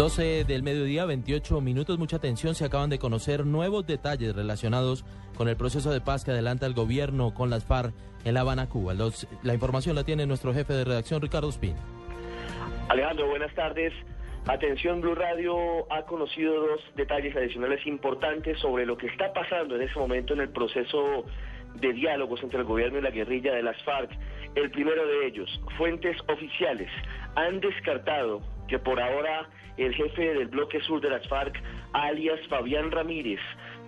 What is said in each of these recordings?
12 del mediodía, 28 minutos. Mucha atención. Se acaban de conocer nuevos detalles relacionados con el proceso de paz que adelanta el gobierno con las FARC en La Habana, Cuba. La información la tiene nuestro jefe de redacción, Ricardo Spin. Alejandro, buenas tardes. Atención, Blue Radio ha conocido dos detalles adicionales importantes sobre lo que está pasando en ese momento en el proceso de diálogos entre el gobierno y la guerrilla de las FARC. El primero de ellos, fuentes oficiales han descartado que por ahora el jefe del bloque sur de las FARC, alias Fabián Ramírez,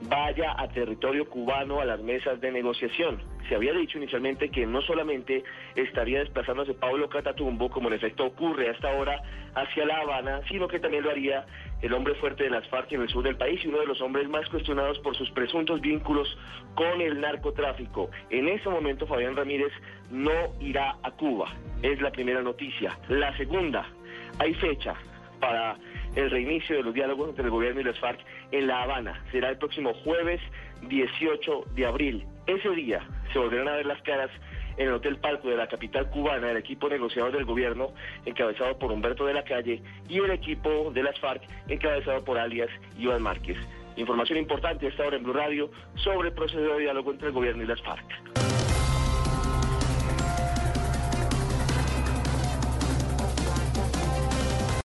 vaya a territorio cubano a las mesas de negociación. Se había dicho inicialmente que no solamente estaría desplazándose Pablo Catatumbo, como en efecto ocurre hasta ahora, hacia La Habana, sino que también lo haría el hombre fuerte de las FARC en el sur del país y uno de los hombres más cuestionados por sus presuntos vínculos con el narcotráfico. En ese momento Fabián Ramírez no irá a Cuba. Es la primera noticia. La segunda, hay fecha para el reinicio de los diálogos entre el gobierno y las FARC en La Habana. Será el próximo jueves 18 de abril. Ese día se volverán a ver las caras en el Hotel Palco de la capital cubana el equipo negociador del gobierno encabezado por Humberto de la Calle y el equipo de las FARC encabezado por alias Iván Márquez. Información importante esta hora en Blue Radio sobre el proceso de diálogo entre el gobierno y las FARC.